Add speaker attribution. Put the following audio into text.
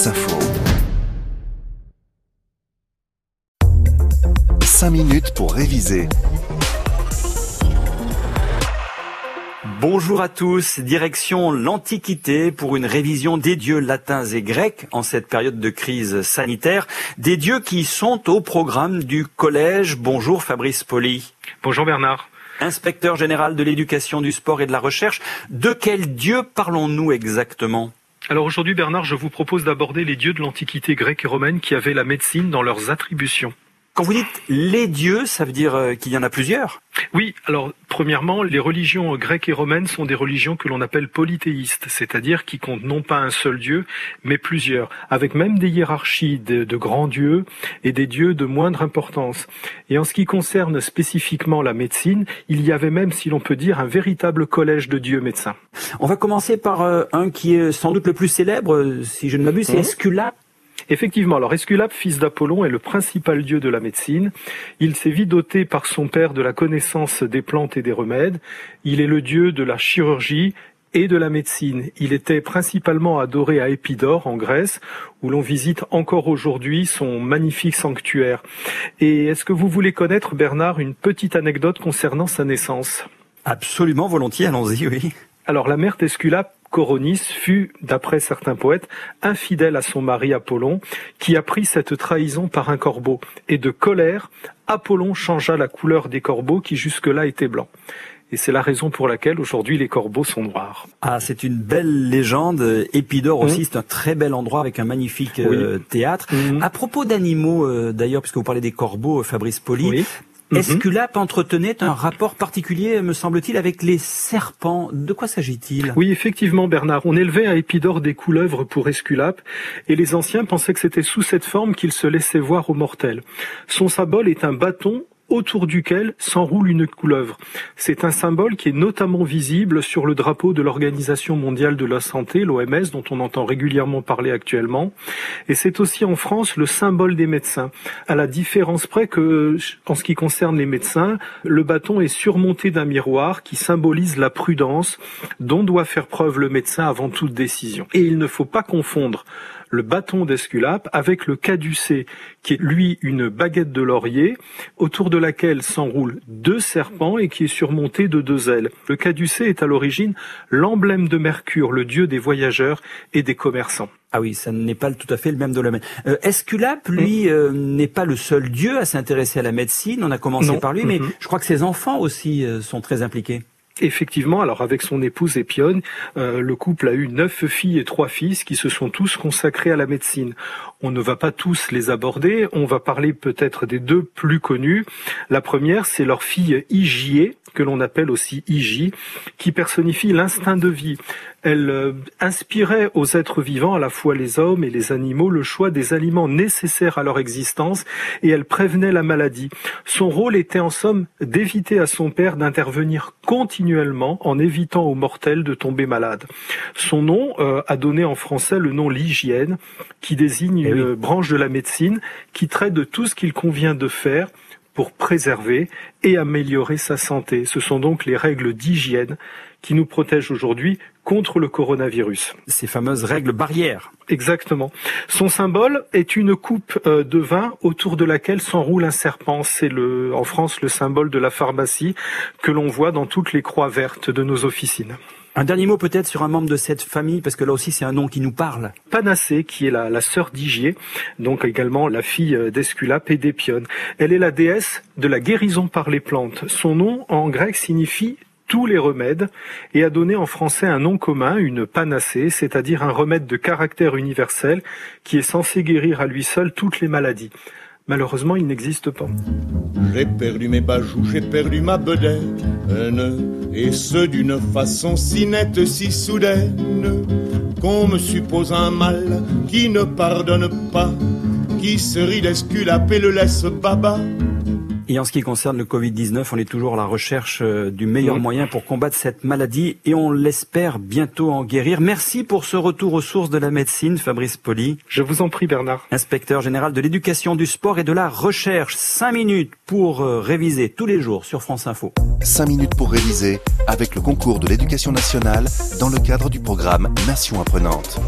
Speaker 1: France Info. 5 minutes pour réviser.
Speaker 2: Bonjour à tous, direction l'Antiquité pour une révision des dieux latins et grecs en cette période de crise sanitaire, des dieux qui sont au programme du collège. Bonjour Fabrice Poli.
Speaker 3: Bonjour Bernard.
Speaker 2: Inspecteur général de l'éducation, du sport et de la recherche, de quels dieux parlons-nous exactement?
Speaker 3: Alors aujourd'hui Bernard, je vous propose d'aborder les dieux de l'Antiquité grecque et romaine qui avaient la médecine dans leurs attributions.
Speaker 2: Quand vous dites les dieux, ça veut dire euh, qu'il y en a plusieurs?
Speaker 3: Oui, alors premièrement, les religions grecques et romaines sont des religions que l'on appelle polythéistes, c'est-à-dire qui comptent non pas un seul dieu, mais plusieurs, avec même des hiérarchies de, de grands dieux et des dieux de moindre importance. Et en ce qui concerne spécifiquement la médecine, il y avait même, si l'on peut dire, un véritable collège de dieux médecins.
Speaker 2: On va commencer par euh, un qui est sans doute le plus célèbre, euh, si je ne m'abuse, c'est Esculape.
Speaker 3: Effectivement, alors Esculape, fils d'Apollon, est le principal dieu de la médecine. Il s'est vite doté par son père de la connaissance des plantes et des remèdes. Il est le dieu de la chirurgie et de la médecine. Il était principalement adoré à Épidore, en Grèce, où l'on visite encore aujourd'hui son magnifique sanctuaire. Et est-ce que vous voulez connaître, Bernard, une petite anecdote concernant sa naissance?
Speaker 2: Absolument, volontiers, allons-y, oui.
Speaker 3: Alors la mère d'Esculape Coronis fut, d'après certains poètes, infidèle à son mari Apollon, qui apprit cette trahison par un corbeau. Et de colère, Apollon changea la couleur des corbeaux qui jusque-là étaient blancs. Et c'est la raison pour laquelle aujourd'hui les corbeaux sont noirs.
Speaker 2: Ah, c'est une belle légende. Épidore aussi, c'est un très bel endroit avec un magnifique euh, théâtre.
Speaker 3: Mhm.
Speaker 2: À propos d'animaux, euh, d'ailleurs, puisque vous parlez des corbeaux, euh, Fabrice Poli,
Speaker 3: Oui.
Speaker 2: Esculape entretenait un rapport particulier, me semble-t-il, avec les serpents? De quoi s'agit-il?
Speaker 3: Oui, effectivement, Bernard. On élevait à Épidore des couleuvres pour Esculape, et les anciens pensaient que c'était sous cette forme qu'il se laissait voir aux mortels. Son symbole est un bâton autour duquel s'enroule une couleuvre. C'est un symbole qui est notamment visible sur le drapeau de l'Organisation mondiale de la santé, l'OMS, dont on entend régulièrement parler actuellement. Et c'est aussi en France le symbole des médecins. À la différence près que, en ce qui concerne les médecins, le bâton est surmonté d'un miroir qui symbolise la prudence dont doit faire preuve le médecin avant toute décision. Et il ne faut pas confondre le bâton d'Esculape avec le caducée, qui est lui une baguette de laurier, autour de laquelle s'enroulent deux serpents et qui est surmonté de deux ailes. Le caducée est à l'origine l'emblème de Mercure, le dieu des voyageurs et des commerçants.
Speaker 2: Ah oui, ça n'est pas tout à fait le même domaine. Euh, Esculape, lui, euh, n'est pas le seul dieu à s'intéresser à la médecine. On a commencé
Speaker 3: Non.
Speaker 2: par lui, mais
Speaker 3: Mhm.
Speaker 2: je crois que ses enfants aussi euh, sont très impliqués.
Speaker 3: Effectivement, alors avec son épouse Épione, euh, le couple a eu neuf filles et trois fils qui se sont tous consacrés à la médecine. On ne va pas tous les aborder, on va parler peut-être des deux plus connus. La première, c'est leur fille Hygiée, que l'on appelle aussi Hygie, qui personnifie l'instinct de vie. Elle euh, inspirait aux êtres vivants, à la fois les hommes et les animaux, le choix des aliments nécessaires à leur existence et elle prévenait la maladie. Son rôle était en somme d'éviter à son père d'intervenir continuellement en évitant aux mortels de tomber malades. Son nom euh, a donné en français le nom l'hygiène, qui désigne
Speaker 2: Eh oui.
Speaker 3: une branche de la médecine qui traite de tout ce qu'il convient de faire pour préserver et améliorer sa santé. Ce sont donc les règles d'hygiène qui nous protègent aujourd'hui contre le coronavirus.
Speaker 2: Ces fameuses règles barrières.
Speaker 3: Exactement. Son symbole est une coupe euh, de vin autour de laquelle s'enroule un serpent. C'est le, en France le symbole de la pharmacie que l'on voit dans toutes les croix vertes de nos officines.
Speaker 2: Un dernier mot peut-être sur un membre de cette famille, parce que là aussi c'est un nom qui nous parle.
Speaker 3: Panacée, qui est la, la sœur d'Hygiée, donc également la fille euh, d'Esculape et d'Épione. Elle est la déesse de la guérison par les plantes. Son nom en grec signifie tous les remèdes et a donné en français un nom commun, une panacée, c'est-à-dire un remède de caractère universel qui est censé guérir à lui seul toutes les maladies. Malheureusement, il n'existe pas.
Speaker 4: J'ai perdu mes bajoux, j'ai perdu ma bedaine, et ce d'une façon si nette, si soudaine, qu'on me suppose un mal qui ne pardonne pas, qui se rit d'Esculape et le laisse baba.
Speaker 2: Et en ce qui concerne le Covid-19, on est toujours à la recherche euh, du meilleur
Speaker 3: Oui.
Speaker 2: moyen pour combattre cette maladie et on l'espère bientôt en guérir. Merci pour ce retour aux sources de la médecine, Fabrice Poli,
Speaker 3: Je vous en prie, Bernard.
Speaker 2: inspecteur général de l'éducation, du sport et de la recherche. Cinq minutes pour euh, réviser tous les jours sur France Info.
Speaker 1: 5 minutes pour réviser avec le concours de l'éducation nationale dans le cadre du programme Nation apprenante.